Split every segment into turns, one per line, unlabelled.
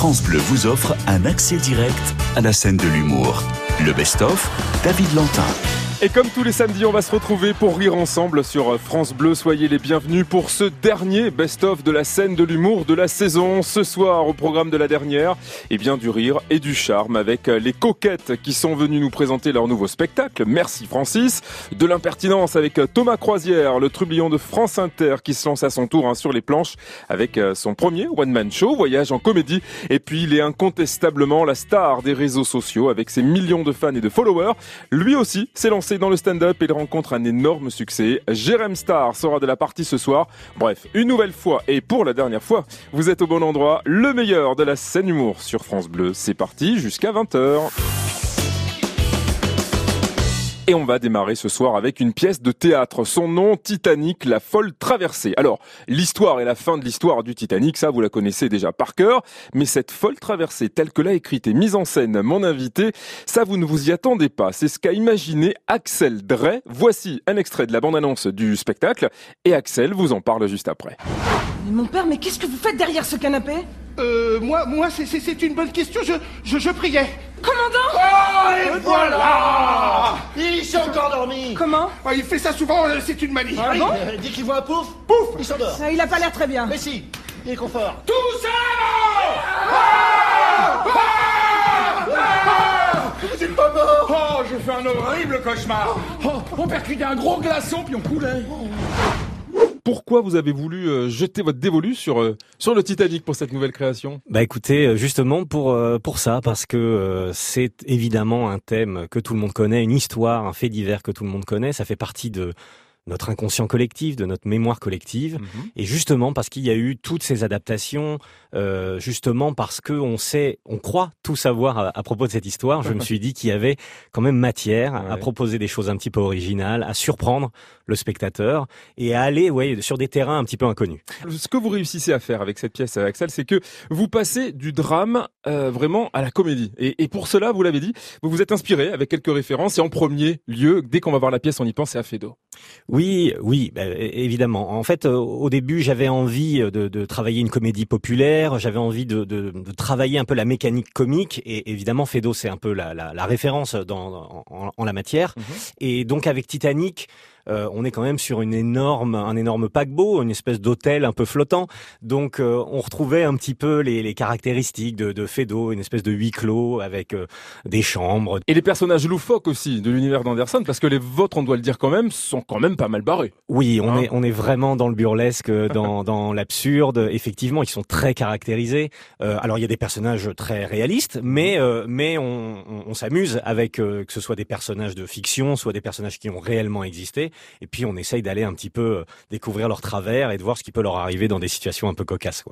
France Bleu vous offre un accès direct à la scène de l'humour. Le best-of, David Lantin.
Et comme tous les samedis, on va se retrouver pour rire ensemble sur France Bleu. Soyez les bienvenus pour ce dernier best-of de la scène de l'humour de la saison. Ce soir, au programme de la dernière, et bien du rire et du charme avec les coquettes qui sont venues nous présenter leur nouveau spectacle. Merci Francis. De l'impertinence avec Thomas Croisière, le trublion de France Inter qui se lance à son tour hein, sur les planches avec euh, son premier one-man show, voyage en comédie. Et puis il est incontestablement la star des réseaux sociaux avec ses millions de fans et de followers. Lui aussi s'est lancé dans le stand-up il rencontre un énorme succès. Jérém Star sera de la partie ce soir. Bref, une nouvelle fois et pour la dernière fois, vous êtes au bon endroit. Le meilleur de la scène humour sur France Bleu. C'est parti jusqu'à 20h. Et on va démarrer ce soir avec une pièce de théâtre. Son nom, Titanic, la folle traversée. Alors, l'histoire et la fin de l'histoire du Titanic, ça vous la connaissez déjà par cœur. Mais cette folle traversée, telle que l'a écrite et mise en scène mon invité, ça vous ne vous y attendez pas. C'est ce qu'a imaginé Axel Drey. Voici un extrait de la bande-annonce du spectacle. Et Axel vous en parle juste après.
Mais mon père, mais qu'est-ce que vous faites derrière ce canapé?
Euh, moi, moi, c'est- une bonne question. Je, je, je priais.
Commandant
Oh, et voilà
Il s'est encore dormi
Comment
Ah, Il fait ça souvent, euh, c'est une manie.
Ah bon
Euh, Dès qu'il voit un pouf,
Pouf
il s'endort.
Ah, Il a pas l'air très bien.
Mais si, il est confort.
Tout
Vous êtes pas mort
Oh, j'ai fait un horrible cauchemar. Oh, on percutait un gros glaçon puis on coulait.
Pourquoi vous avez voulu euh, jeter votre dévolu sur, euh, sur le Titanic pour cette nouvelle création?
Bah écoutez, euh, justement pour pour ça, parce que c'est évidemment un thème que tout le monde connaît, une histoire, un fait divers que tout le monde connaît. Ça fait partie de notre inconscient collectif, de notre mémoire collective. Et justement parce qu'il y a eu toutes ces adaptations, euh, justement parce que on sait, on croit tout savoir à, à propos de cette histoire, je me suis dit qu'il y avait quand même matière à proposer des choses un petit peu originales, à surprendre le spectateur et à aller ouais, sur des terrains un petit peu inconnus.
Ce que vous réussissez à faire avec cette pièce, euh, Axel, c'est que vous passez du drame euh, vraiment à la comédie. Et, et pour cela, vous l'avez dit, vous vous êtes inspiré avec quelques références. Et en premier lieu, dès qu'on va voir la pièce, on y pense, c'est à Fedo.
Oui, oui, bah, évidemment. En fait, euh, au début, j'avais envie de, de travailler une comédie populaire, j'avais envie de, de- de travailler un peu la mécanique comique, et évidemment, Fedo, c'est un peu la, la- la référence dans, en, en la matière.
Mhm.
Et donc, avec Titanic, euh, on est quand même sur une énorme, un énorme paquebot, une espèce d'hôtel un peu flottant. Donc, euh, on retrouvait un petit peu les, les caractéristiques de, de Fedo, une espèce de huis clos avec euh, des chambres,
Et les personnages loufoques aussi de l'univers d'Anderson, parce que les vôtres, on doit le dire quand même, sont quand même pas mal barrés.
Oui, on
Hein
est on est vraiment dans le burlesque, dans dans l'absurde. Effectivement, ils sont très caractérisés. Euh, alors il y a des personnages très réalistes, mais euh, mais on, on, on s'amuse avec euh, que ce soit des personnages de fiction, soit des personnages qui ont réellement existé. Et puis on essaye d'aller un petit peu euh, découvrir leurs travers et de voir ce qui peut leur arriver dans des situations un peu cocasses.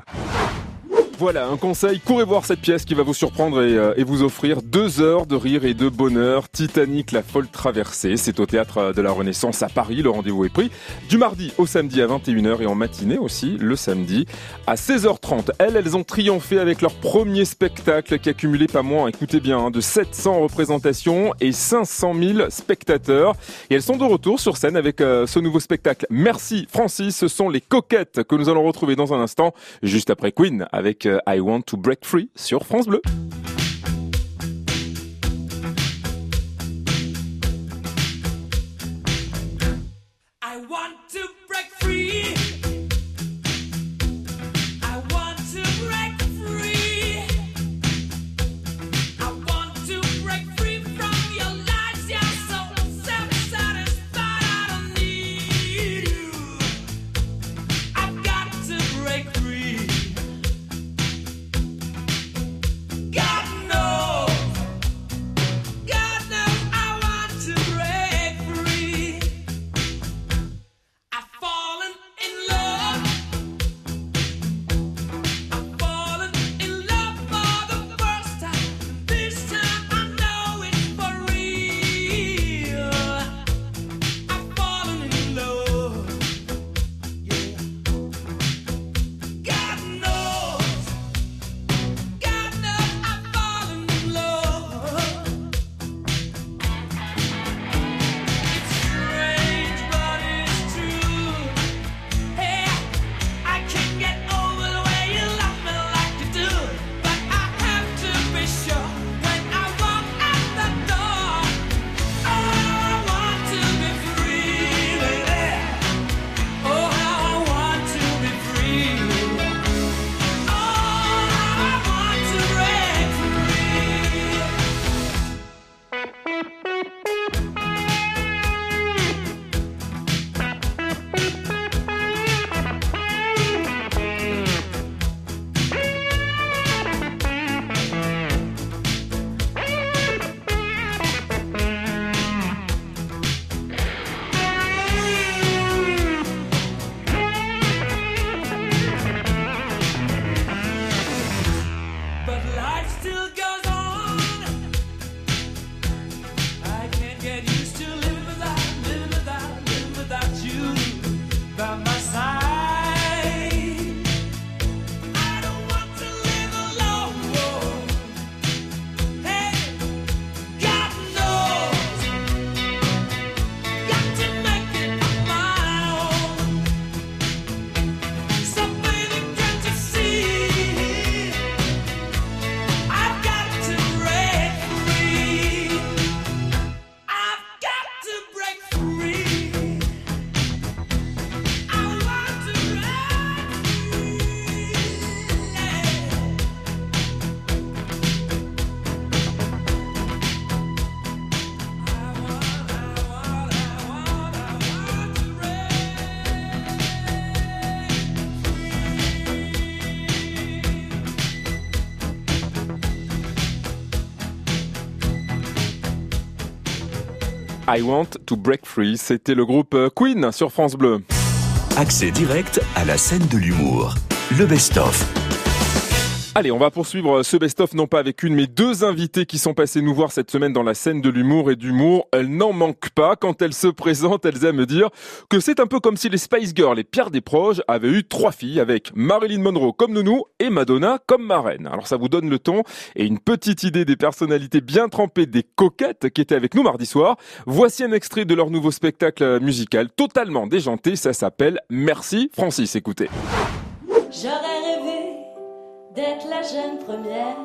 Voilà, un conseil, courez voir cette pièce qui va vous surprendre et, euh, et vous offrir deux heures de rire et de bonheur. Titanic, la folle traversée. C'est au théâtre de la Renaissance à Paris. Le rendez-vous est pris du mardi au samedi à 21h et en matinée aussi le samedi à 16h30. Elles, elles ont triomphé avec leur premier spectacle qui a cumulé pas moins, écoutez bien, hein, de 700 représentations et 500 000 spectateurs. Et elles sont de retour sur scène avec euh, ce nouveau spectacle. Merci Francis, ce sont les coquettes que nous allons retrouver dans un instant, juste après Queen avec I Want to Break Free sur France Bleu.
I Want to Break Free.
C'était le groupe euh, Queen sur France Bleu.
Accès direct à la scène de l'humour. Le best-of.
Allez, on va poursuivre ce best-of non pas avec une mais deux invités qui sont passés nous voir cette semaine dans la scène de l'humour et d'humour. Elles n'en manquent pas. Quand elles se présentent, elles aiment dire que c'est un peu comme si les Spice Girls et Pierre Desproges avaient eu trois filles avec Marilyn Monroe comme nounou et Madonna comme marraine. Alors ça vous donne le ton et une petite idée des personnalités bien trempées des coquettes qui étaient avec nous mardi soir. Voici un extrait de leur nouveau spectacle musical totalement déjanté. Ça s'appelle Merci Francis. Écoutez.
D'être la jeune première,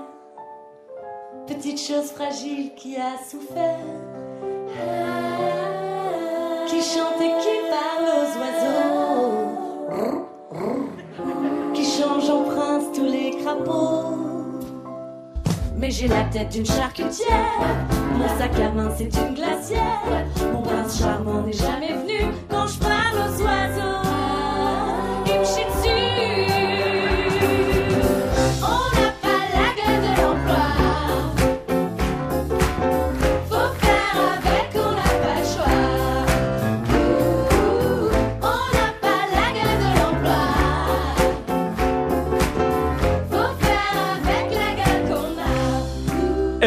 petite chose fragile qui a souffert, qui chante et qui parle aux oiseaux, qui change en prince tous les crapauds. Mais j'ai la tête d'une charcutière, mon sac à main c'est une glacière,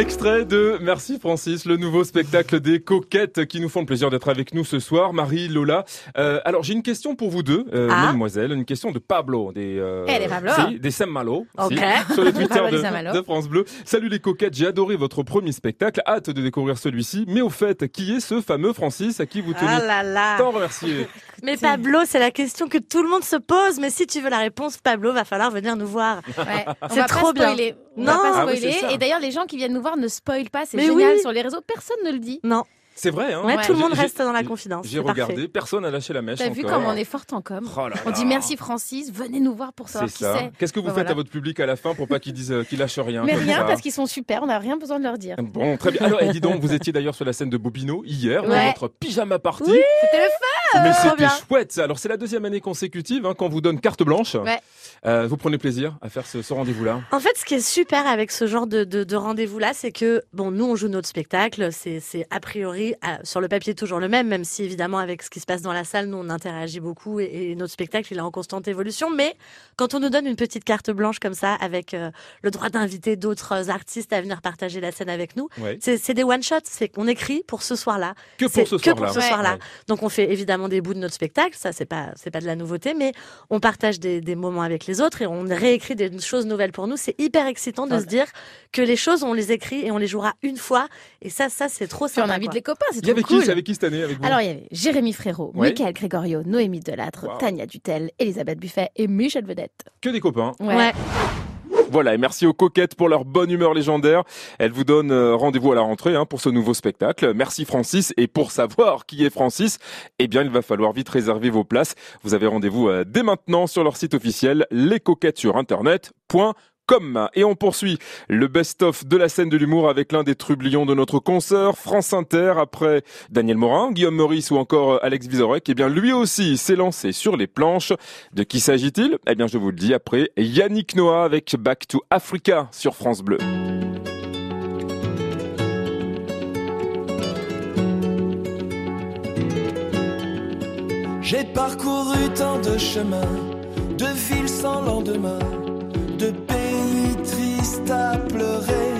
a.
Extrait de Merci Francis, le nouveau spectacle des coquettes qui nous font le plaisir d'être avec nous ce soir. Marie, Lola. Euh, alors j'ai une question pour vous deux, euh,
Ah.
mademoiselle, une question de Pablo, des euh,
Eh, des Pablo.
si, des Saint-Malo,
Ok.
si, sur les Twitter de, France Bleu. Salut les coquettes, j'ai adoré votre premier spectacle, hâte de découvrir celui-ci. Mais au fait, qui est ce fameux Francis à qui vous tenez
Ah là là.
tant remercier
Mais Pablo, c'est la question que tout le monde se pose. Mais si tu veux la réponse, Pablo, va falloir venir nous voir.
Ouais,
C'est trop bien.
spoiler. On
Non.
va pas
Ah oui,
spoiler.
ça.
et d'ailleurs, les gens qui viennent nous voir ne spoilent pas. C'est génial.
oui.
Sur les réseaux, personne ne le dit.
Non.
C'est vrai, hein
Ouais, tout le monde reste dans la confidence.
J'ai
parfait.
regardé, personne n'a lâché la mèche
T'as vu
encore.
comme on est forte en com
Oh là
On dit merci Francis, venez nous voir pour savoir qui
ça.
c'est.
Qu'est-ce que vous
Bah,
faites
voilà.
à votre public à la fin pour pas qu'ils disent euh, qu'ils lâchent rien
Mais rien,
ça
parce qu'ils sont super, on n'a rien besoin de leur dire.
Bon, très bien. Alors, et dis donc, vous étiez d'ailleurs sur la scène de Bobino hier, dans
Ouais.
votre pyjama party.
C'était le fun
Mais c'était chouette. ça. Alors, c'est la deuxième année consécutive hein, qu'on vous donne carte blanche.
Ouais.
Euh, vous prenez plaisir à faire ce, ce rendez-vous-là.
En fait, ce qui est super avec ce genre de, de, de rendez-vous-là, c'est que, bon, nous, on joue notre spectacle. C'est a priori, à- sur le papier, toujours le même, même si, évidemment, avec ce qui se passe dans la salle, nous, on interagit beaucoup et, et notre spectacle, il est en constante évolution. Mais quand on nous donne une petite carte blanche comme ça, avec euh, le droit d'inviter d'autres artistes à venir partager la scène avec nous,
Ouais.
c'est, des one-shots. C'est qu'on écrit pour ce soir-là.
Que pour ce
que
soir-là.
Ouais.
Ouais.
Donc on fait évidemment des bouts de notre spectacle, ça c'est pas c'est pas de la nouveauté, mais on partage des, des moments avec les autres et on réécrit des choses nouvelles pour nous. C'est hyper excitant de
Ah.
se dire que les choses on les écrit et on les jouera une fois et ça ça c'est trop
Puis on
sympa.
invite
quoi.
les copains, c'est
Il y avait qui avec cette année avec vous
Alors, il y avait Jérémy Frérot,
Ouais.
Michael Grégorio, Noémie Delattre,
Wow.
Tania Dutel, Elisabeth Buffet et Michel Vedette.
Que des copains.
Ouais.
Voilà, et merci aux coquettes pour leur bonne humeur légendaire. Elles vous donnent euh, rendez-vous à la rentrée hein, pour ce nouveau spectacle. Merci Francis. Et pour savoir qui est Francis, eh bien, il va falloir vite réserver vos places. Vous avez rendez-vous euh, dès maintenant sur leur site officiel, lescoquettes sur internet.com. Et on poursuit le best-of de la scène de l'humour avec l'un des trublions de notre consoeur, France Inter, après Daniel Morin, Guillaume Meurice ou encore euh, Alex Vizorek. Eh bien, lui aussi s'est lancé sur les planches. De qui s'agit-il? Eh bien, je vous le dis après Yannick Noah avec Back to Africa sur France Bleu.
J'ai parcouru tant de chemins, de villes sans lendemain, de pays à pleurer,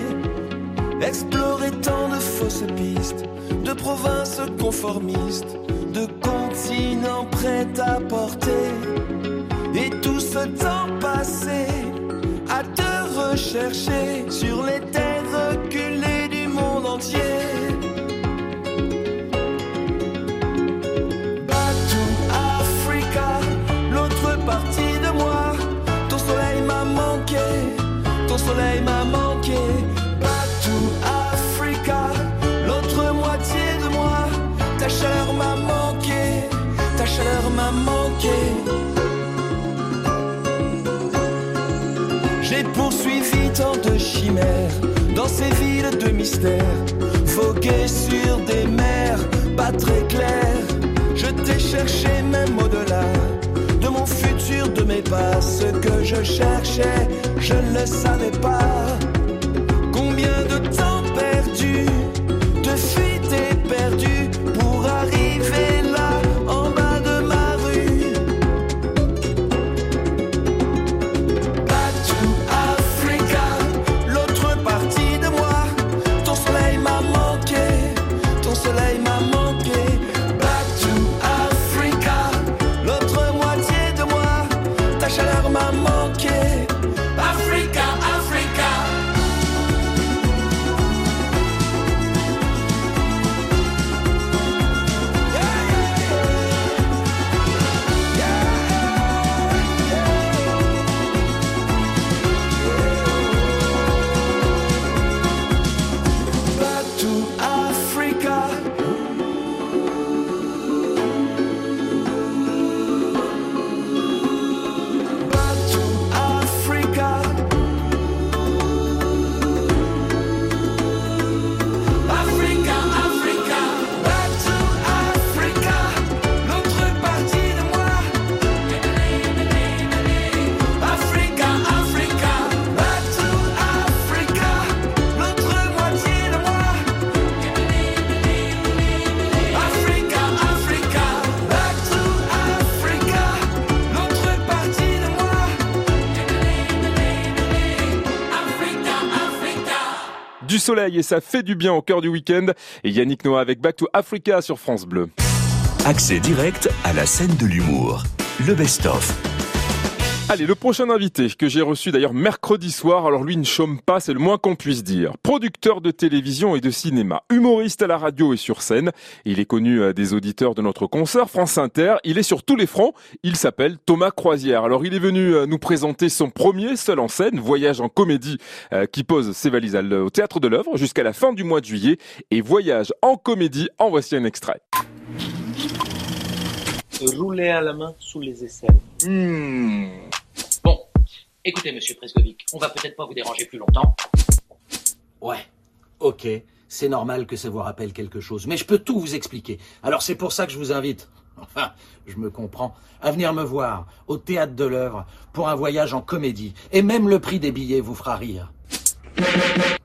exploré tant de fausses pistes, de provinces conformistes, de continents prêts à porter, et tout ce temps passé à te rechercher sur les terres ces villes de mystère, vogué sur des mers pas très claires. Je t'ai cherché même au-delà de mon futur, de mes pas. Ce que je cherchais, je ne le savais pas. Combien de temps perdu, de fuite
soleil et ça fait du bien au cœur du week-end. Et Yannick Noah avec Back to Africa sur France Bleu.
Accès direct à la scène de l'humour. Le best-of.
Allez, le prochain invité que j'ai reçu d'ailleurs mercredi soir, alors lui ne chôme pas, c'est le moins qu'on puisse dire. Producteur de télévision et de cinéma, humoriste à la radio et sur scène. Il est connu euh, des auditeurs de notre concert France Inter. Il est sur tous les fronts. Il s'appelle Thomas Croisière. Alors il est venu euh, nous présenter son premier seul en scène, Voyage en comédie, euh, qui pose ses valises au théâtre de l'œuvre jusqu'à la fin du mois de juillet. Et Voyage en comédie, en voici un extrait.
Rouler à la main sous les aisselles. Hmm. Bon, écoutez, monsieur Preskovic, on va peut-être pas vous déranger plus longtemps.
Ouais, ok, c'est normal que ça vous rappelle quelque chose, mais je peux tout vous expliquer. Alors c'est pour ça que je vous invite, enfin, je me comprends, à venir me voir au théâtre de l'œuvre pour un voyage en comédie. Et même le prix des billets vous fera rire.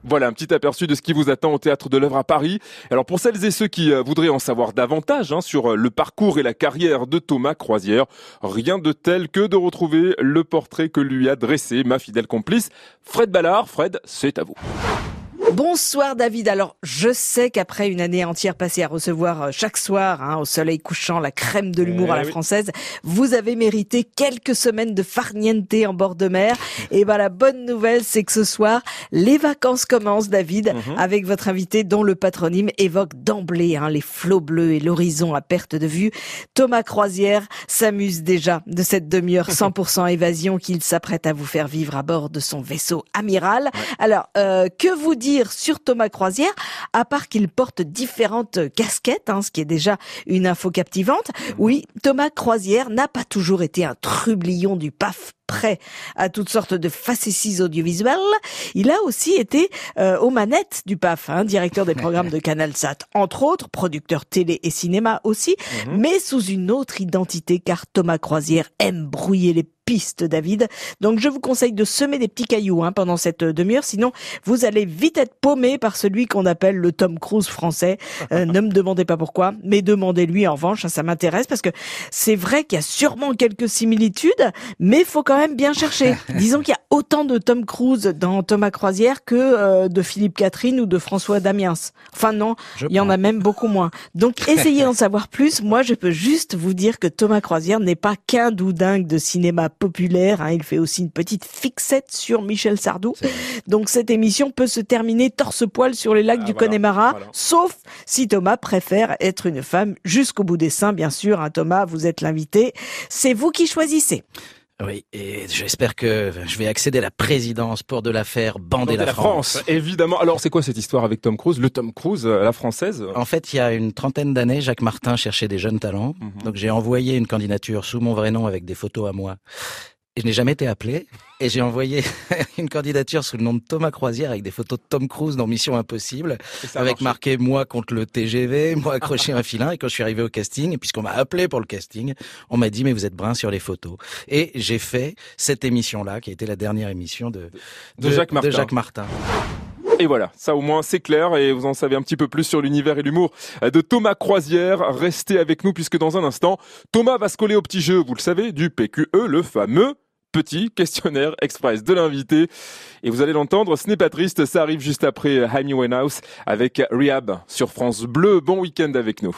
Voilà un petit aperçu de ce qui vous attend au théâtre de l'œuvre à Paris. Alors pour celles et ceux qui euh, voudraient en savoir davantage hein, sur euh, le parcours et la carrière de Thomas Croisière, rien de tel que de retrouver le portrait que lui a dressé ma fidèle complice Fred Ballard. Fred, c'est à vous.
Bonsoir David. Alors, je sais qu'après une année entière passée à recevoir euh, chaque soir, hein, au soleil couchant, la crème de l'humour
Eh
à la
oui.
française, vous avez mérité quelques semaines de farniente en bord de mer. Et ben la bonne nouvelle, c'est que ce soir, les vacances commencent, David, avec votre invité dont le patronyme évoque d'emblée hein, les flots bleus et l'horizon à perte de vue. Thomas Croisière s'amuse déjà de cette demi-heure 100% évasion qu'il s'apprête à vous faire vivre à bord de son vaisseau amiral. Alors, euh, que vous dire sur Thomas Croisière, à part qu'il porte différentes casquettes, hein, ce qui est déjà une info captivante. Oui, Thomas Croisière n'a pas toujours été un trublion du paf prêt à toutes sortes de facéties audiovisuelles. Il a aussi été euh, aux manettes du PAF, hein, directeur des programmes de CanalSat, entre autres, producteur télé et cinéma aussi, mais sous une autre identité car Thomas Croisière aime brouiller les pistes, David. Donc je vous conseille de semer des petits cailloux hein, pendant cette euh, demi-heure, sinon vous allez vite être paumé par celui qu'on appelle le Tom Cruise français. Euh, ne me demandez pas pourquoi, mais demandez-lui en revanche, hein, ça m'intéresse parce que c'est vrai qu'il y a sûrement quelques similitudes, mais faut quand même bien chercher. Disons qu'il y a autant de Tom Cruise dans Thomas Croisière que euh, de Philippe Catherine ou de François Damiens. Enfin non, il y en a même beaucoup moins. Donc essayez d'en savoir plus. Moi, je peux juste vous dire que Thomas Croisière n'est pas qu'un doudingue de cinéma populaire. hein. Il fait aussi une petite fixette sur Michel Sardou. Donc cette émission peut se terminer torse-poil sur les lacs du
voilà,
Connemara,
voilà.
sauf si Thomas préfère être une femme jusqu'au bout des seins, bien sûr. hein. Thomas, vous êtes l'invité. C'est vous qui choisissez.
Oui, et j'espère que je vais accéder à la présidence pour de l'affaire Bander
De
la, France.
évidemment. Alors c'est quoi cette histoire avec Tom Cruise Le Tom Cruise euh, la française?
En fait, il y a une trentaine d'années, Jacques Martin cherchait des jeunes talents. Donc j'ai envoyé une candidature sous mon vrai nom avec des photos à moi. Et je n'ai jamais été appelé. Et j'ai envoyé une candidature sous le nom de Thomas Croisière avec des photos de Tom Cruise dans Mission Impossible, avec marqué moi contre le TGV, moi accroché à un filin. Et quand je suis arrivé au casting, puisqu'on m'a appelé pour le casting, on m'a dit mais vous êtes brun sur les photos. Et j'ai fait cette émission-là, qui a été la dernière émission de,
De Jacques Martin.
De Jacques Martin.
Et voilà, ça au moins c'est clair et vous en savez un petit peu plus sur l'univers et l'humour de Thomas Croisière. Restez avec nous puisque dans un instant, Thomas va se coller au petit jeu, vous le savez, du PQE, le fameux petit questionnaire express de l'invité. Et vous allez l'entendre, ce n'est pas triste, ça arrive juste après Amy Winehouse avec Rehab sur France Bleu. Bon week-end avec nous.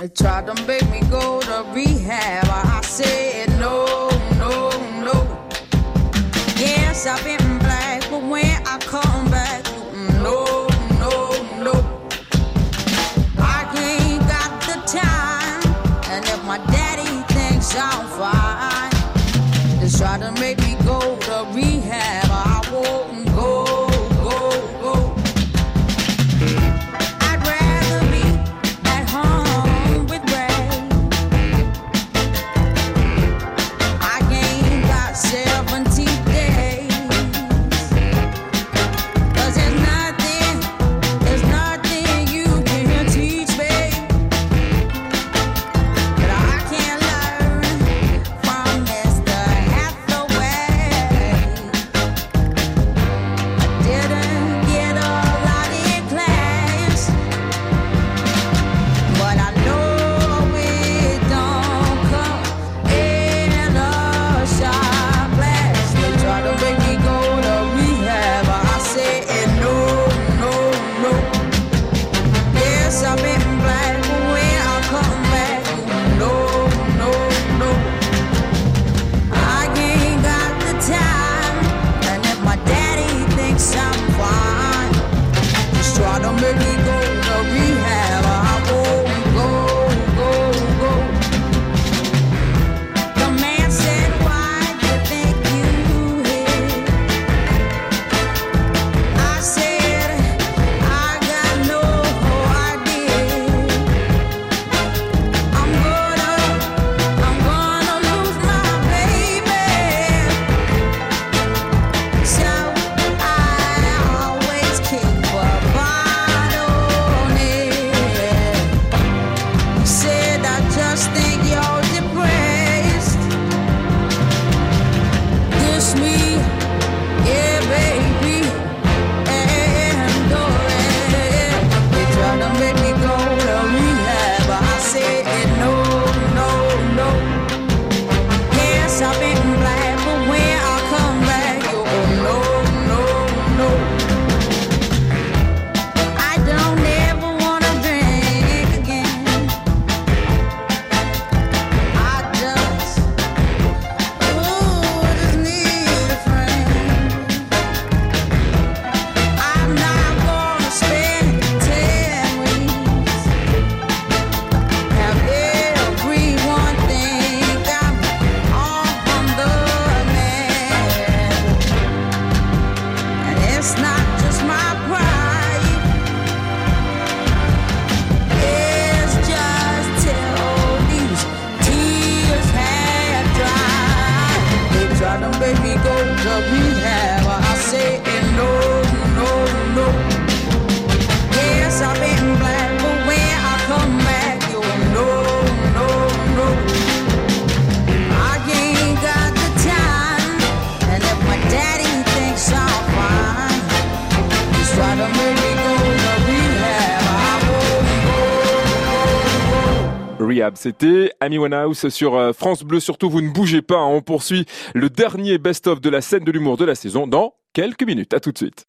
C'était Amy Winehouse sur euh, France Bleu. Surtout, vous ne bougez pas. hein. On poursuit le dernier best-of de la scène de l'humour de la saison dans quelques minutes. À tout de suite.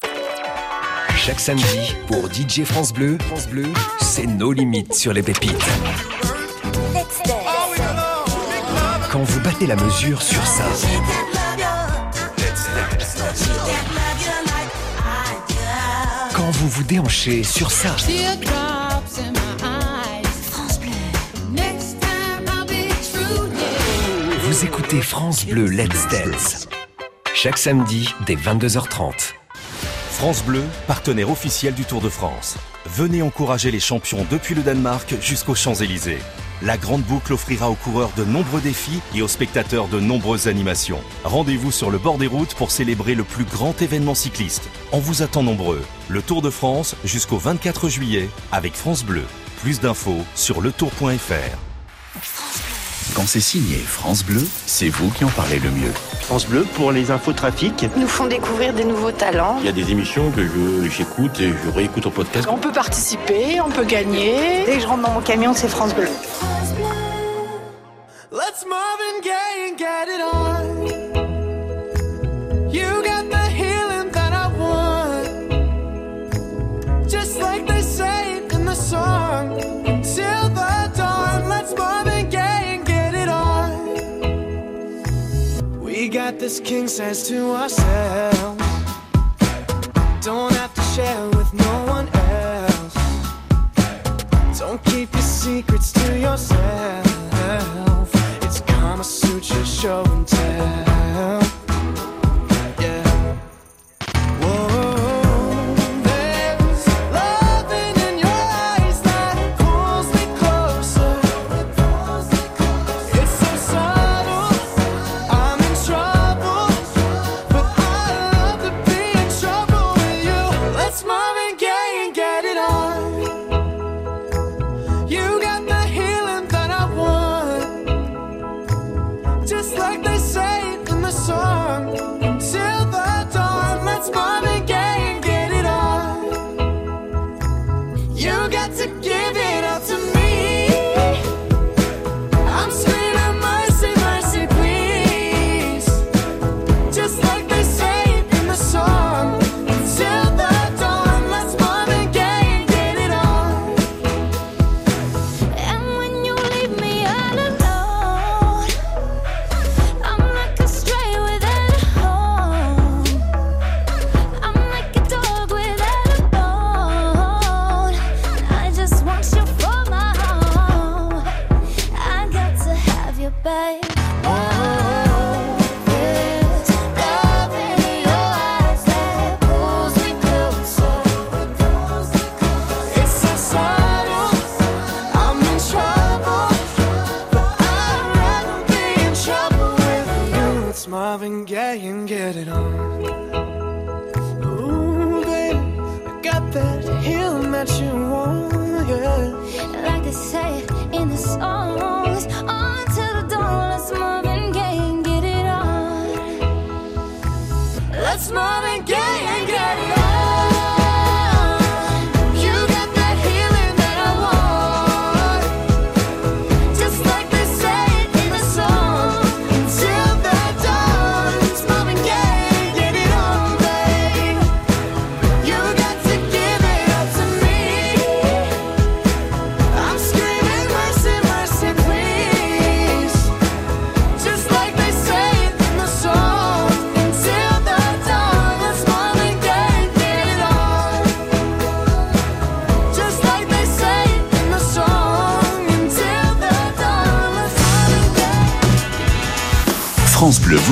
Chaque samedi, pour DJ France Bleu, France Bleu, c'est nos limites sur les pépites. Quand vous battez la mesure sur ça. Quand vous vous déhanchez sur ça. Vous écoutez France Bleu Let's Dance. Chaque samedi dès 22h30.
France Bleu, partenaire officiel du Tour de France. Venez encourager les champions depuis le Danemark jusqu'aux Champs-Élysées. La grande boucle offrira aux coureurs de nombreux défis et aux spectateurs de nombreuses animations. Rendez-vous sur le bord des routes pour célébrer le plus grand événement cycliste. On vous attend nombreux. Le Tour de France jusqu'au 24 juillet avec France Bleu. Plus d'infos sur letour.fr.
Quand c'est signé France Bleu, c'est vous qui en parlez le mieux.
France Bleu pour les infos trafic.
nous font découvrir des nouveaux talents.
Il y a des émissions que je- j'écoute et je réécoute au podcast.
On peut participer, on peut gagner. Dès que je rentre dans mon camion, c'est France Bleu.
Let's Marvin Gaye and get it on. You Got this king says to ourselves. Don't have to share with no one else. Don't keep your secrets to yourself. It's Kama Sutra show and tell.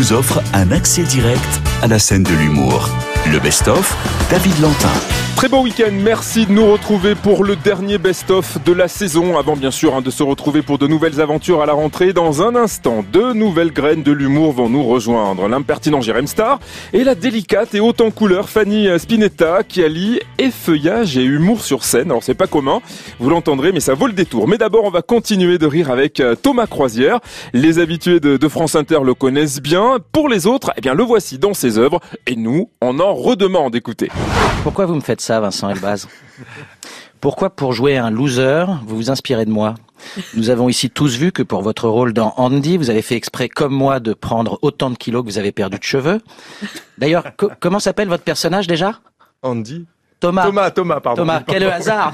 Vous offre un accès direct à la scène de l'humour. Le best-of, David Lantin.
Très beau week-end, merci de nous retrouver pour le dernier best-of de la saison, avant bien sûr hein, de se retrouver pour de nouvelles aventures à la rentrée. Dans un instant, deux nouvelles graines de l'humour vont nous rejoindre. L'impertinent Jérém Star et la délicate et haute en couleur Fanny Spinetta qui allie effeuillage et humour sur scène. Alors c'est pas commun, vous l'entendrez, mais ça vaut le détour. Mais d'abord, on va continuer de rire avec euh, Thomas Croisière. Les habitués de, de France Inter le connaissent bien. Pour les autres, eh bien le voici dans ses œuvres et nous, on en redemande. Écoutez.
Pourquoi vous me faites ça, Vincent Elbaz. Pourquoi pour jouer un loser, vous vous inspirez de moi? Nous avons ici tous vu que pour votre rôle dans Andy, vous avez fait exprès, comme moi, de prendre autant de kilos que vous avez perdu de cheveux. D'ailleurs, co- comment s'appelle votre personnage déjà?
Andy
Thomas.
Thomas, Thomas, pardon.
Thomas, quel hasard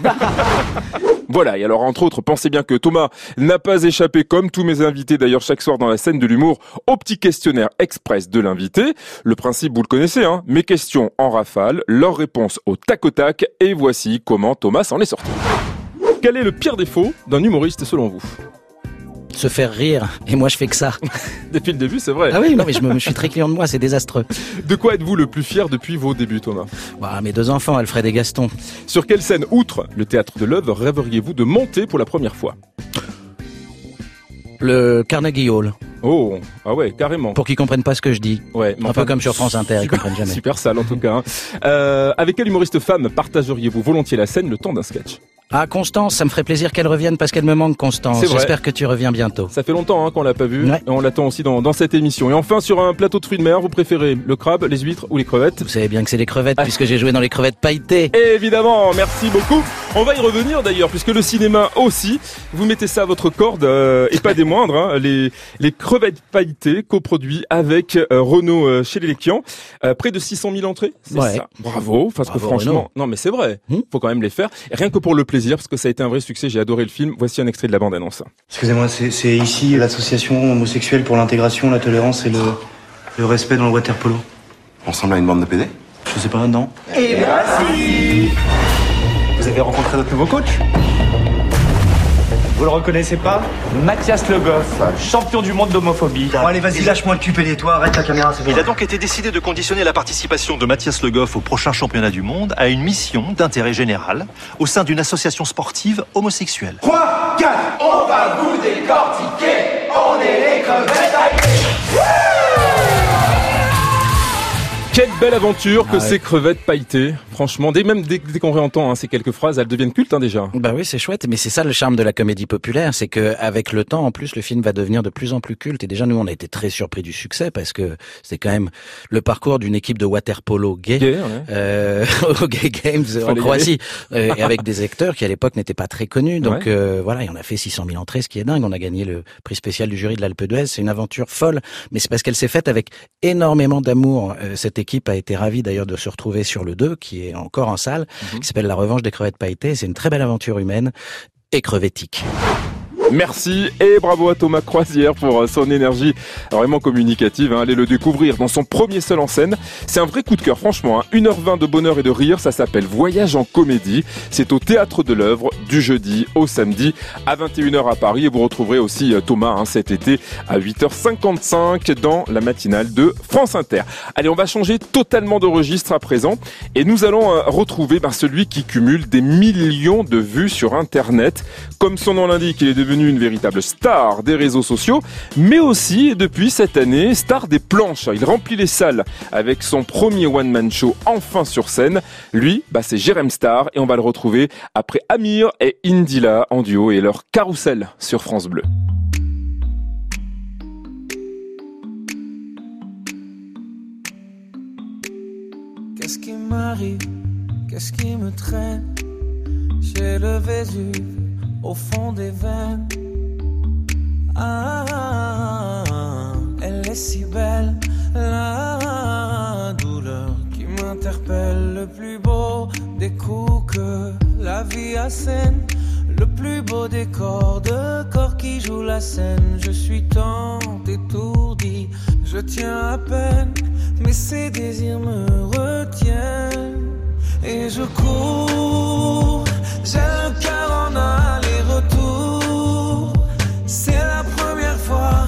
Voilà, et alors entre autres, pensez bien que Thomas n'a pas échappé, comme tous mes invités d'ailleurs chaque soir dans la scène de l'humour, au petit questionnaire express de l'invité. Le principe, vous le connaissez, hein mes questions en rafale, leurs réponses au tac au tac, et voici comment Thomas s'en est sorti. Quel est le pire défaut d'un humoriste selon vous?
Se faire rire, et moi je fais que ça.
Depuis le début, c'est vrai.
Ah oui, non, mais je, me, je suis très client de moi, c'est désastreux.
De quoi êtes-vous le plus fier depuis vos débuts, Thomas?
Bah, mes deux enfants, Alfred et Gaston.
Sur quelle scène, outre le théâtre de l'œuvre, rêveriez-vous de monter pour la première fois?
Le Carnegie Hall.
Oh, ah ouais, carrément.
Pour qu'ils comprennent pas ce que je dis.
Ouais, mais
Un
enfin,
peu comme sur France Inter, ils
super-
comprennent jamais.
Super sale en tout cas. hein. Euh, avec quel humoriste femme partageriez-vous volontiers la scène le temps d'un sketch?
Ah, Constance, ça me ferait plaisir qu'elle revienne parce qu'elle me manque, Constance. J'espère que tu reviens bientôt.
Ça fait longtemps hein, qu'on l'a pas vu. Et on l'attend aussi dans, dans cette émission. Et enfin, sur un plateau de fruits de mer, vous préférez le crabe, les huîtres ou les crevettes?
Vous savez bien que c'est les crevettes puisque j'ai joué dans les crevettes pailletées.
Évidemment, merci beaucoup. On va y revenir d'ailleurs, puisque le cinéma aussi, vous mettez ça à votre corde, euh, et pas des moindres, hein, les, les crevettes pailletées, coproduits avec euh, Renault euh, chez les Léquians. Euh, près de 600 000 entrées, c'est
Ouais.
ça. Bravo, parce que franchement, non mais c'est vrai, faut quand même les faire. Et rien que pour le plaisir, parce que ça a été un vrai succès, j'ai adoré le film. Voici un extrait de la bande-annonce.
Excusez-moi, c'est c'est ici l'association homosexuelle pour l'intégration, la tolérance et le, le respect dans le water polo. On ressemble à une bande de PD Je sais pas, non
Et voici
Vous avez rencontré notre nouveau coach
Vous le reconnaissez pas Mathias Le Goff, champion du monde d'homophobie.
Bon allez, vas-y, lâche-moi le cul, et toi, arrête la caméra, c'est bon.
Il a donc été décidé de conditionner la participation de Mathias Le Goff au prochain championnat du monde à une mission d'intérêt général au sein d'une association sportive homosexuelle.
3, 4, on va vous décortiquer, on est les crevettes
belle aventure que
Ah ouais.
ces crevettes pailletées. Franchement, dès même dès, dès qu'on réentend hein, ces quelques phrases, elles deviennent cultes hein, déjà.
Bah oui, c'est chouette, mais c'est ça le charme de la comédie populaire, c'est que avec le temps, en plus, le film va devenir de plus en plus culte. Et déjà, nous, on a été très surpris du succès parce que c'est quand même le parcours d'une équipe de water polo gay,
Gay, ouais.
euh, au Gay Games en Croatie, euh, et avec des acteurs qui à l'époque n'étaient pas très connus. Donc
Ouais.
euh, voilà, et on a fait 600 000 entrées, ce qui est dingue. On a gagné le prix spécial du jury de l'Alpe d'Huez. C'est une aventure folle, mais c'est parce qu'elle s'est faite avec énormément d'amour. Euh, cette équipe a été ravie d'ailleurs de se retrouver sur le 2, qui est encore en salle,
Mhm.
qui s'appelle La Revanche des crevettes pailletées. C'est une très belle aventure humaine et crevettique.
Merci et bravo à Thomas Croisière pour euh, son énergie vraiment communicative. hein. Allez le découvrir dans son premier seul en scène. C'est un vrai coup de cœur, franchement. hein. 1h20 de bonheur et de rire. Ça s'appelle Voyage en comédie. C'est au théâtre de l'œuvre du jeudi au samedi à 21h à Paris. Et vous retrouverez aussi euh, Thomas hein, cet été à 8h55 dans la matinale de France Inter. Allez, on va changer totalement de registre à présent et nous allons euh, retrouver ben, celui qui cumule des millions de vues sur Internet. Comme son nom l'indique, il est devenu une véritable star des réseaux sociaux, mais aussi depuis cette année, star des planches. Il remplit les salles avec son premier one-man show enfin sur scène. Lui, bah, c'est Jérém Star et on va le retrouver après Amir et Indila en duo et leur carrousel sur France Bleu.
Qu'est-ce qui m'arrive? Qu'est-ce qui me traîne? J'ai le au fond des veines. Ah, elle est si belle, la douleur qui m'interpelle. Le plus beau des coups que la vie assène. Le plus beau des corps de corps qui joue la scène. Je suis tant étourdi, je tiens à peine, mais ces désirs me retiennent. Et je cours, j'ai le cœur en aller-retour. C'est la première fois,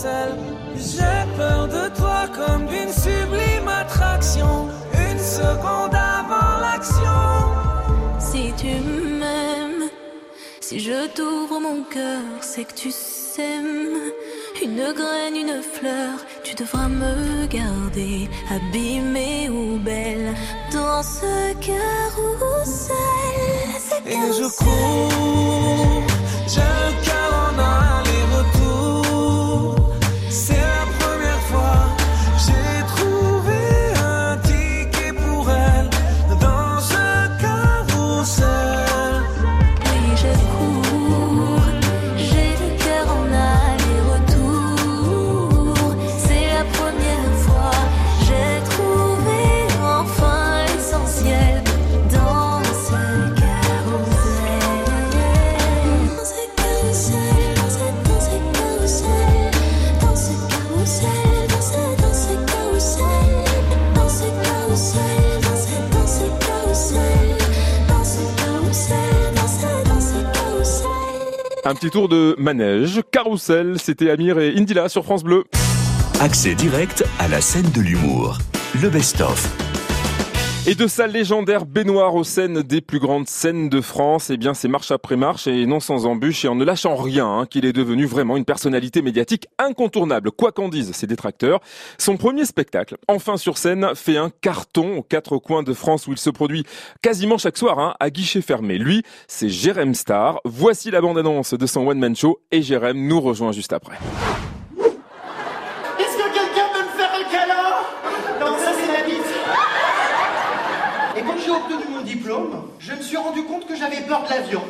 J'ai
peur de toi comme d'une sublime attraction. Une seconde avant l'action.
Si tu m'aimes, si je t'ouvre mon cœur, c'est que tu s'aimes. Une graine, une fleur, tu devras me garder, abîmée ou belle, dans ce carrousel.
Et je cours, j'ai le cœur en aller-retour. Un
petit tour de manège, carrousel, c'était Amir et Indila sur France Bleu.
Accès direct à la scène de l'humour. Le best-of.
Et de sa légendaire baignoire aux scènes des plus grandes scènes de France, eh bien c'est marche après marche et non sans embûche et en ne lâchant rien hein, qu'il est devenu vraiment une personnalité médiatique incontournable, quoi qu'en disent ses détracteurs. Son premier spectacle, enfin sur scène, fait un carton aux quatre coins de France où il se produit quasiment chaque soir hein, à guichet fermé. Lui, c'est Jérém Star. Voici la bande-annonce de son one-man show et Jérém nous rejoint juste après.
Est-ce que quelqu'un peut me faire un câlin Non, ça c'est la bite. Et quand j'ai obtenu mon diplôme, je me suis rendu compte que j'avais peur de l'avion.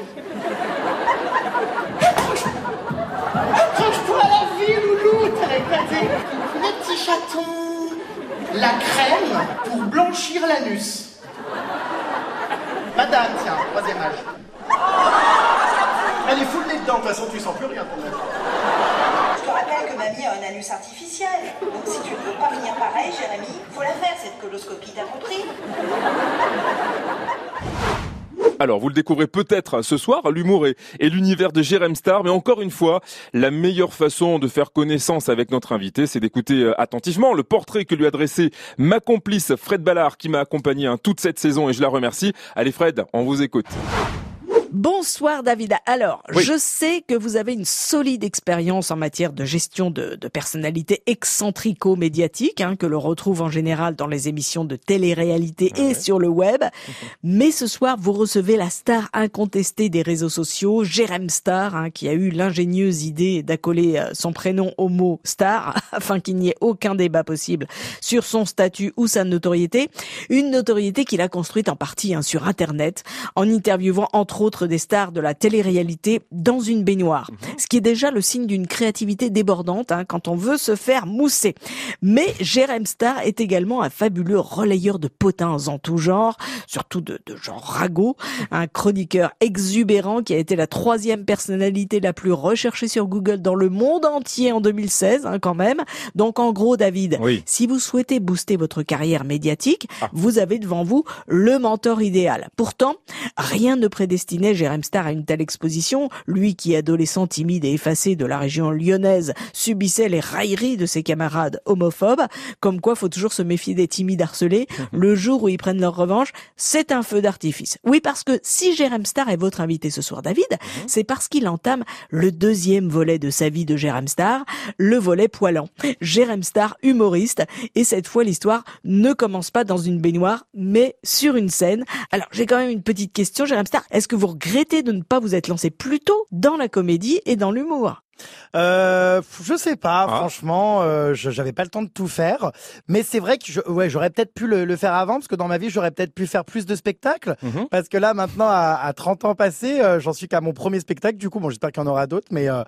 Accroche-toi à la vie, loulou, t'as éclaté. Le petit chaton. La crème pour blanchir l'anus. Madame, tiens, troisième âge. Allez, foule les dedans, de toute façon, tu sens plus rien, ton âge.
Un anus artificiel. Donc si tu ne veux pas finir pareil, Jérémy, faut la faire cette coloscopie, t'as compris
Alors, vous le découvrez peut-être ce soir, l'humour et, et l'univers de Jérém Star, mais encore une fois, la meilleure façon de faire connaissance avec notre invité, c'est d'écouter euh, attentivement le portrait que lui a dressé ma complice Fred Ballard, qui m'a accompagné hein, toute cette saison et je la remercie. Allez Fred, on vous écoute.
Bonsoir David. Alors,
Oui.
je sais que vous avez une solide expérience en matière de gestion de, de personnalités excentrico-médiatiques, hein, que l'on retrouve en général dans les émissions de télé-réalité et sur le web. Mais ce soir, vous recevez la star incontestée des réseaux sociaux, Jérém Star, hein, qui a eu l'ingénieuse idée d'accoler euh, son prénom au mot star, afin qu'il n'y ait aucun débat possible sur son statut ou sa notoriété. Une notoriété qu'il a construite en partie hein, sur Internet, en interviewant entre autres des stars de la télé-réalité dans une baignoire. Ce qui est déjà le signe d'une créativité débordante hein, quand on veut se faire mousser. Mais Jérém Star est également un fabuleux relayeur de potins en tout genre, surtout de, de genre ragot, un chroniqueur exubérant qui a été la troisième personnalité la plus recherchée sur Google dans le monde entier en 2016 hein, quand même. Donc en gros David,
Oui.
si vous souhaitez booster votre carrière médiatique, vous avez devant vous le mentor idéal. Pourtant, rien ne prédestinait Jérém Star à une telle exposition. Lui qui, adolescent timide et effacé de la région lyonnaise, subissait les railleries de ses camarades homophobes. Comme quoi, faut toujours se méfier des timides harcelés. Le jour où ils prennent leur revanche, c'est un feu d'artifice. Oui, parce que si Jérém Star est votre invité ce soir, David, c'est parce qu'il entame le deuxième volet de sa vie de Jérém Star, le volet poilant. Jérém Star, humoriste, et cette fois l'histoire ne commence pas dans une baignoire, mais sur une scène. Alors j'ai quand même une petite question, Jérém Star, est-ce que vous regrettez de ne pas vous être lancé plus tôt dans la comédie et dans l'humour
Euh, je sais pas,
Ah.
franchement, euh, je- j'avais pas le temps de tout faire, mais c'est vrai que je, ouais, j'aurais peut-être pu le, le faire avant, parce que dans ma vie, j'aurais peut-être pu faire plus de spectacles,
Mhm.
parce que là, maintenant, à, à 30 ans passés, euh, j'en suis qu'à mon premier spectacle, du coup, bon, j'espère qu'il y en aura d'autres, mais euh,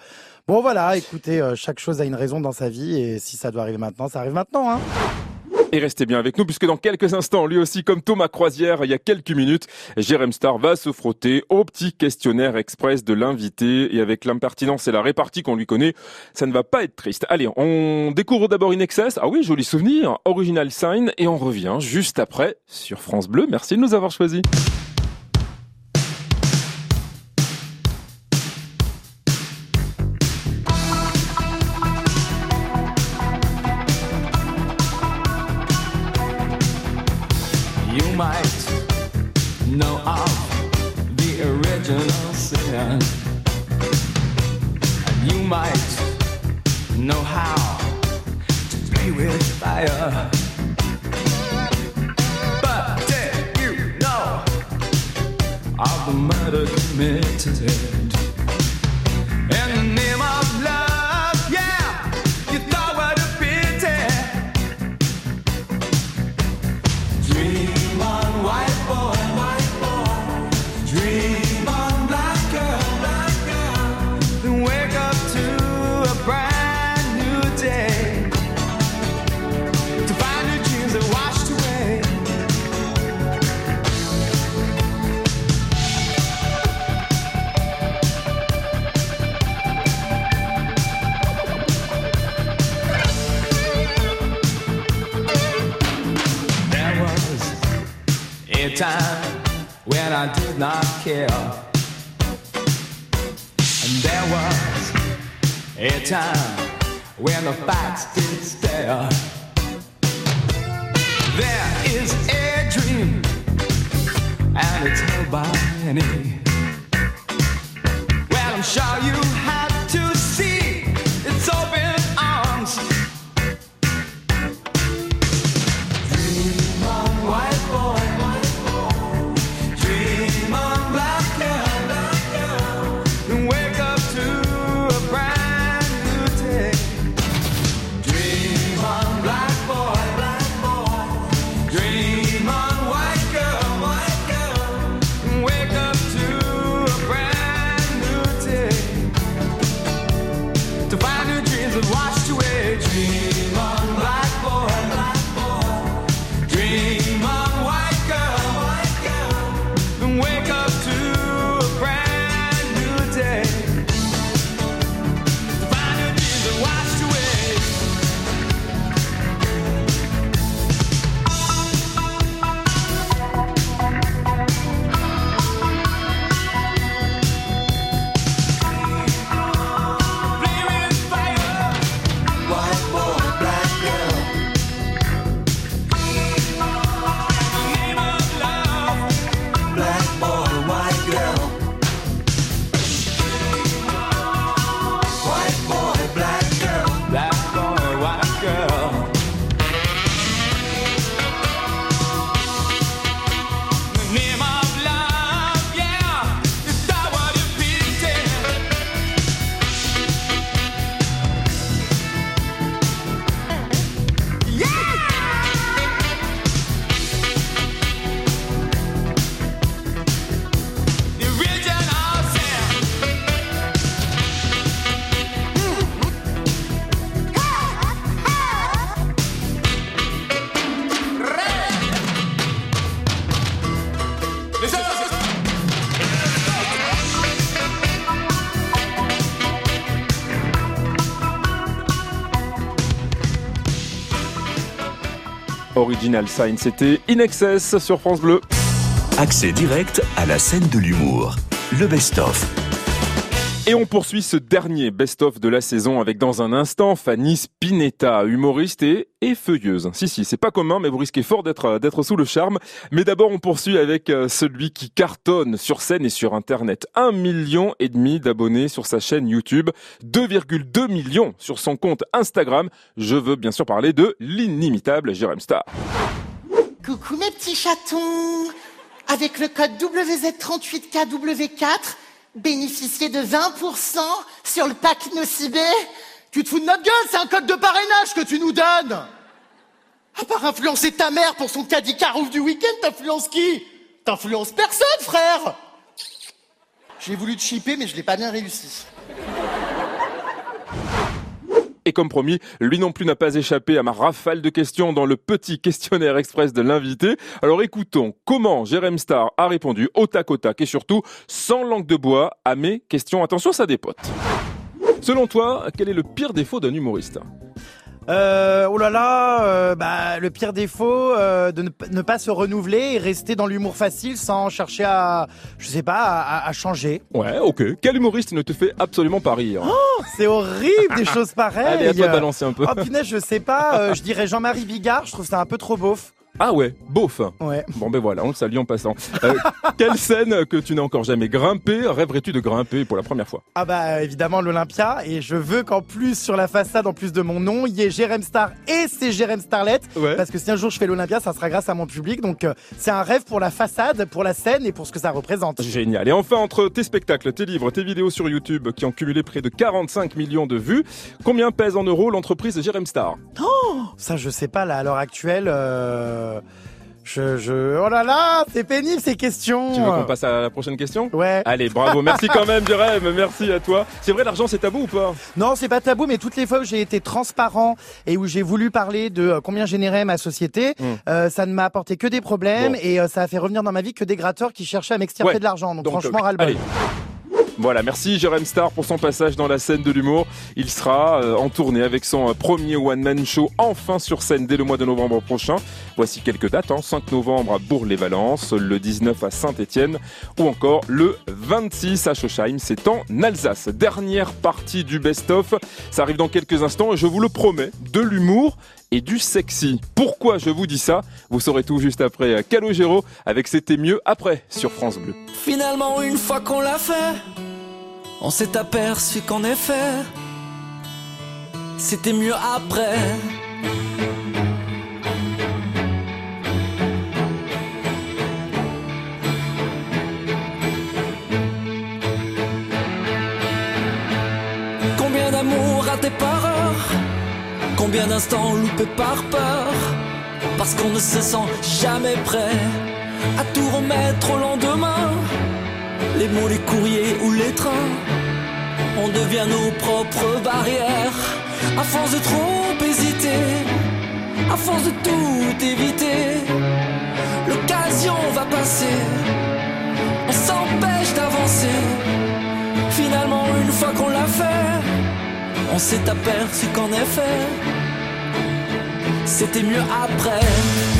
bon, voilà, écoutez, euh, chaque chose a une raison dans sa vie, et si ça doit arriver maintenant, ça arrive maintenant, hein.
Et restez bien avec nous puisque dans quelques instants, lui aussi comme Thomas Croisière, il y a quelques minutes, Jérém Star va se frotter au petit questionnaire express de l'invité et avec l'impertinence et la répartie qu'on lui connaît, ça ne va pas être triste. Allez, on découvre d'abord In. Ah oui, joli souvenir, Original Sign et on revient juste après sur France Bleu. Merci de nous avoir choisis.
Original
Sign, c'était In Excess sur France Bleu.
Accès direct à la scène de l'humour. Le best-of.
Et on poursuit ce dernier best-of de la saison avec dans un instant Fanny Spinetta, humoriste et, feuilleuse. Si, si, c'est pas commun, mais vous risquez fort d'être, euh, d'être sous le charme. Mais d'abord, on poursuit avec euh, celui qui cartonne sur scène et sur Internet. Un million et demi d'abonnés sur sa chaîne YouTube, 2,2 millions sur son compte Instagram. Je veux bien sûr parler de l'inimitable Jérém Star.
Coucou mes petits chatons
avec le code WZ38KW4, bénéficiez de 20% sur le pack Nocibé. Tu te fous de notre gueule, c'est un code de parrainage que tu nous donnes. À part influencer ta mère pour son caddie carouf du week-end, t'influences qui? T'influences personne, frère J'ai voulu te chipper, mais je l'ai pas bien réussi.
Et comme promis, lui non plus n'a pas échappé à ma rafale de questions dans le petit questionnaire express de l'invité. Alors écoutons comment Jérém Star a répondu au tac au tac et surtout sans langue de bois à mes questions. Attention, ça dépote. Selon toi, quel est le pire défaut d'un humoriste?
Euh, oh là là, euh, bah, le pire défaut, euh, de ne, pas se renouveler et rester dans l'humour facile sans chercher à, je sais pas, à, à changer.
Ouais, ok. Quel humoriste ne te fait absolument pas rire?
Oh, c'est horrible des choses pareilles.
Allez, à toi de balancer un peu.
Oh punaise, je sais pas, euh, je dirais Jean-Marie Bigard, je trouve ça un peu trop beauf.
Ah ouais, beauf.
Ouais.
Bon ben voilà, on le salue en passant. Euh, quelle scène que tu n'as encore jamais grimpé rêverais-tu de grimper pour la première fois?
Ah bah évidemment l'Olympia et je veux qu'en plus sur la façade en plus de mon nom il y ait Jérém Star et c'est Jérém Starlet
Ouais.
parce que si un jour je fais l'Olympia ça sera grâce à mon public donc euh, c'est un rêve pour la façade, pour la scène et pour ce que ça représente.
Génial. Et enfin, entre tes spectacles, tes livres, tes vidéos sur YouTube qui ont cumulé près de 45 millions de vues, combien pèse en euros l'entreprise Jérém Star?
Oh ça je sais pas là à l'heure actuelle euh, je, je oh là là c'est pénible ces questions.
Tu veux qu'on passe à la prochaine question
Ouais.
Allez, bravo. Merci quand même, Jérém. Merci à toi. C'est vrai, l'argent, c'est tabou ou pas?
Non, c'est pas tabou, mais toutes les fois où j'ai été transparent et où j'ai voulu parler de euh, combien générait ma société,
Hmm.
euh, ça ne m'a apporté que des problèmes
Bon.
et euh, ça a fait revenir dans ma vie que des gratteurs qui cherchaient à m'extirper
Ouais.
de l'argent. Donc,
Donc,
franchement,
euh,
ras-le-bol.
Voilà, merci Jérém Star pour son passage dans la scène de l'humour. Il sera euh, en tournée avec son euh, premier one-man show enfin sur scène dès le mois de novembre prochain. Voici quelques dates, hein. 5 novembre à Bourg-les-Valences, le 19 à Saint-Étienne ou encore le 26 à Schochheim, c'est en Alsace. Dernière partie du best-of, ça arrive dans quelques instants et je vous le promets, de l'humour et du sexy. Pourquoi je vous dis ça? Vous saurez tout juste après euh, Calogero avec C'était mieux après sur France Bleu.
Finalement, une fois qu'on l'a fait, on s'est aperçu qu'en effet, c'était mieux après. Combien d'amour raté par heure Combien d'instants loupés par peur? Parce qu'on ne se sent jamais prêt à tout remettre au lendemain. Les mots, les courriers ou les trains, on devient nos propres barrières. À force de trop hésiter, à force de tout éviter, l'occasion va passer. On s'empêche d'avancer. Finalement, une fois qu'on l'a fait, on s'est aperçu qu'en effet, c'était mieux après.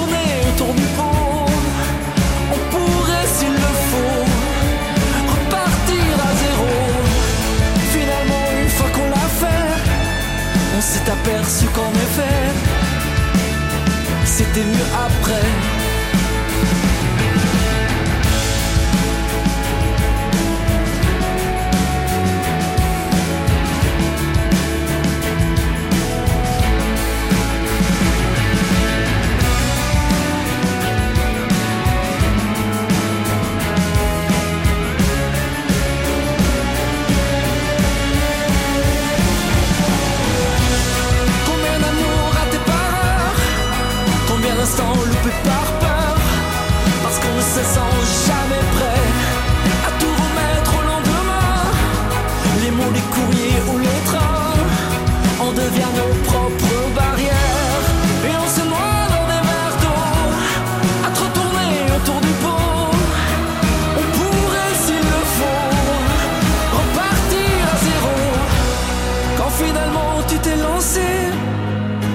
aperçu qu'en effet, c'était mieux après. devient nos propres barrières et on se noie dans des verres d'eau à trop tourner autour du pot. On pourrait, s'il le faut, repartir à zéro. Quand finalement tu t'es lancé,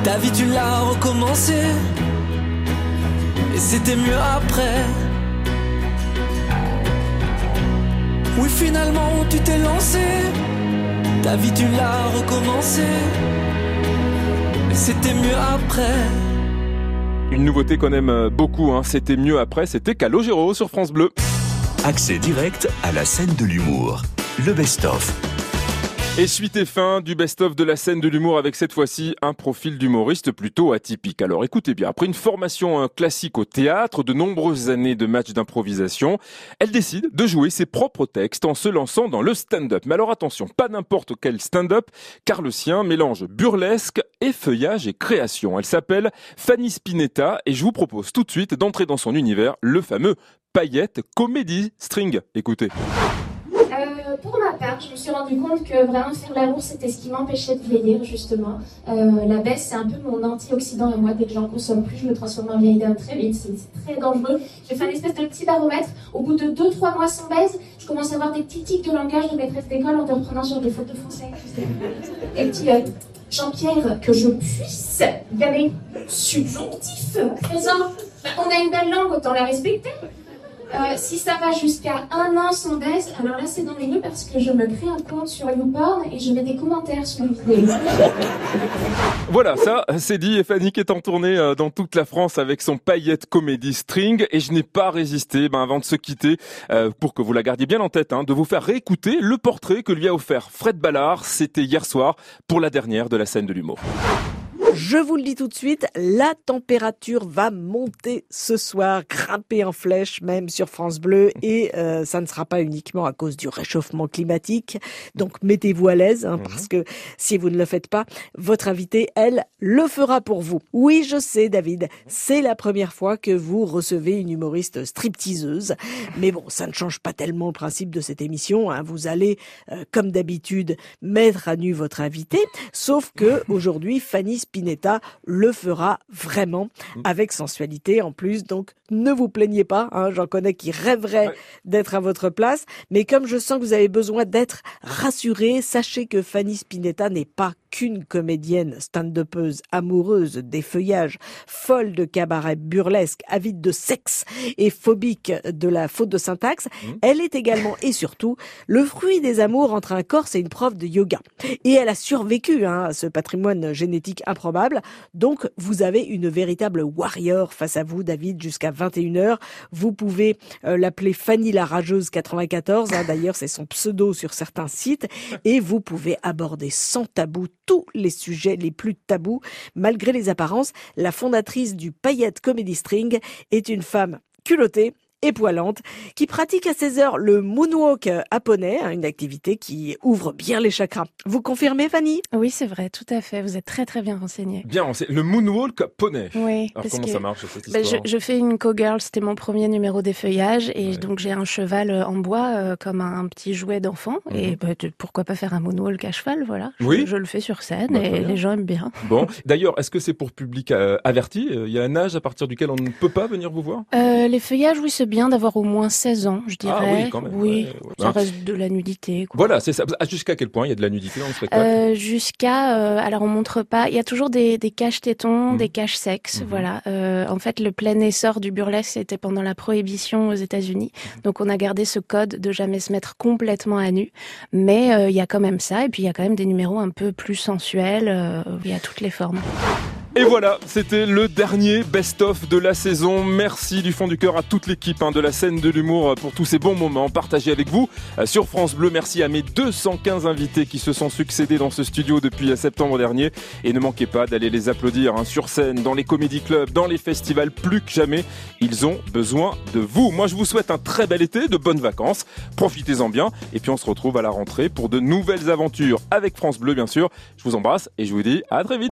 ta vie tu l'as recommencé et c'était mieux après. Oui, finalement tu t'es lancé, ta vie tu l'as recommencé. C'était mieux après.
Une nouveauté qu'on aime euh, beaucoup, hein, c'était mieux après, c'était Calogero sur France Bleu.
Accès direct à la scène de l'humour. Le best-of.
Et suite et fin du best-of de la scène de l'humour avec cette fois-ci un profil d'humoriste plutôt atypique. Alors écoutez bien, après une formation classique au théâtre, de nombreuses années de matchs d'improvisation, elle décide de jouer ses propres textes en se lançant dans le stand-up. Mais alors attention, pas n'importe quel stand-up, car le sien mélange burlesque, effeuillage et création. Elle s'appelle Fanny Spinetta et je vous propose tout de suite d'entrer dans son univers, le fameux paillette comédie string. Écoutez.
Pour ma part, je me suis rendu compte que vraiment faire l'amour, c'était ce qui m'empêchait de vieillir, justement. Euh, la baisse, c'est un peu mon antioxydant et moi, dès que j'en consomme plus, je me transforme en vieille dame très vite. C'est très dangereux. J'ai fait un espèce de petit baromètre. Au bout de 2-3 mois sans baise, je commence à avoir des petits tics de langage de maîtresse d'école en te reprenant sur des fautes de français. tu sais. Et petit euh, Jean-Pierre, que je puisse y aller subjonctif présent. Bah, on a une belle langue, autant la respecter. Euh, si ça va jusqu'à un an sans baisse, alors là c'est dans les lieux parce que je me crée un compte sur YouPorn et je mets des commentaires sur les vidéos.
Voilà, ça, c'est dit. Et Fanny qui est en tournée euh, dans toute la France avec son paillette comédie string. Et je n'ai pas résisté, ben, avant de se quitter, euh, pour que vous la gardiez bien en tête, hein, de vous faire réécouter le portrait que lui a offert Fred Ballard. C'était hier soir pour la dernière de la scène de l'humour.
Je vous le dis tout de suite, la température va monter ce soir, grimper en flèche même sur France Bleu et euh, ça ne sera pas uniquement à cause du réchauffement climatique. Donc mettez-vous à l'aise hein, parce que si vous ne le faites pas, votre invitée, elle, le fera pour vous. Oui, je sais David, c'est la première fois que vous recevez une humoriste stripteaseuse, mais bon, ça ne change pas tellement le principe de cette émission. hein. Vous allez, euh, comme d'habitude, mettre à nu votre invité, sauf que aujourd'hui, Fanny Spinetta le fera vraiment avec sensualité. En plus. Donc ne vous plaignez pas, hein, j'en connais qui rêveraient d'être à votre place, mais comme je sens que vous avez besoin d'être rassuré, sachez que Fanny Spinetta n'est pas qu'une comédienne stand-upeuse amoureuse des feuillages, folle de cabaret burlesque, avide de sexe et phobique de la faute de syntaxe, elle est également et surtout le fruit des amours entre un corse et une prof de yoga. Et elle a survécu hein, à ce patrimoine génétique improbable. Donc vous avez une véritable warrior face à vous, David, jusqu'à 21h. Vous pouvez euh, l'appeler Fanny la rageuse 94. hein, D'ailleurs, c'est son pseudo sur certains sites. Et vous pouvez aborder sans tabou tous les sujets les plus tabous. Malgré les apparences, la fondatrice du Paillette Comedy String est une femme culottée et poilante, qui pratique à ses heures le moonwalk japonais, hein, une activité qui ouvre bien les chakras. Vous confirmez, Fanny?
Oui, c'est vrai, tout à fait. Vous êtes très très bien renseigné.
Bien, c'est le moonwalk poney.
Oui.
Alors
parce
comment
que-
ça marche cette
Ben,
histoire
je, je fais une co-girl, c'était mon premier numéro des feuillages, et donc j'ai un cheval euh, en bois euh, comme un petit jouet d'enfant, et ben, de- pourquoi pas faire un moonwalk à cheval, voilà. Je,
Mhm. Oui.
je le fais sur scène,
Bah,
et les gens aiment bien.
Bon, d'ailleurs, est-ce que c'est pour public euh, averti? Il y a un âge à partir duquel on ne peut pas venir vous voir?
Euh, les feuillages, oui, c'est bien d'avoir au moins 16 ans, je
Ah
dirais.
oui, quand même,
Oui,
ouais, ouais.
ça
Hein.
reste de la nudité. quoi.
Voilà, c'est ça. Ah, Jusqu'à quel point il y a de la nudité dans le spectacle?
Euh, jusqu'à euh, alors on montre pas il y a toujours des, des caches tétons
Mhm.
des caches sexes voilà Euh, en fait le plein essor du burlesque c'était pendant la prohibition aux États-Unis
Mhm.
donc on a gardé ce code de jamais se mettre complètement à nu mais euh, il y a quand même ça et puis il y a quand même des numéros un peu plus sensuels il y a toutes les formes
Et voilà, c'était le dernier best-of de la saison. Merci du fond du cœur à toute l'équipe hein, de la scène de l'humour pour tous ces bons moments partagés avec vous euh, sur France Bleu. Merci à mes 215 invités qui se sont succédés dans ce studio depuis euh, septembre dernier. Et ne manquez pas d'aller les applaudir hein, sur scène, dans les comédie clubs, dans les festivals. Plus que jamais, ils ont besoin de vous. Moi, je vous souhaite un très bel été, de bonnes vacances. Profitez-en bien. Et puis, on se retrouve à la rentrée pour de nouvelles aventures avec France Bleu, bien sûr. Je vous embrasse et je vous dis à très vite.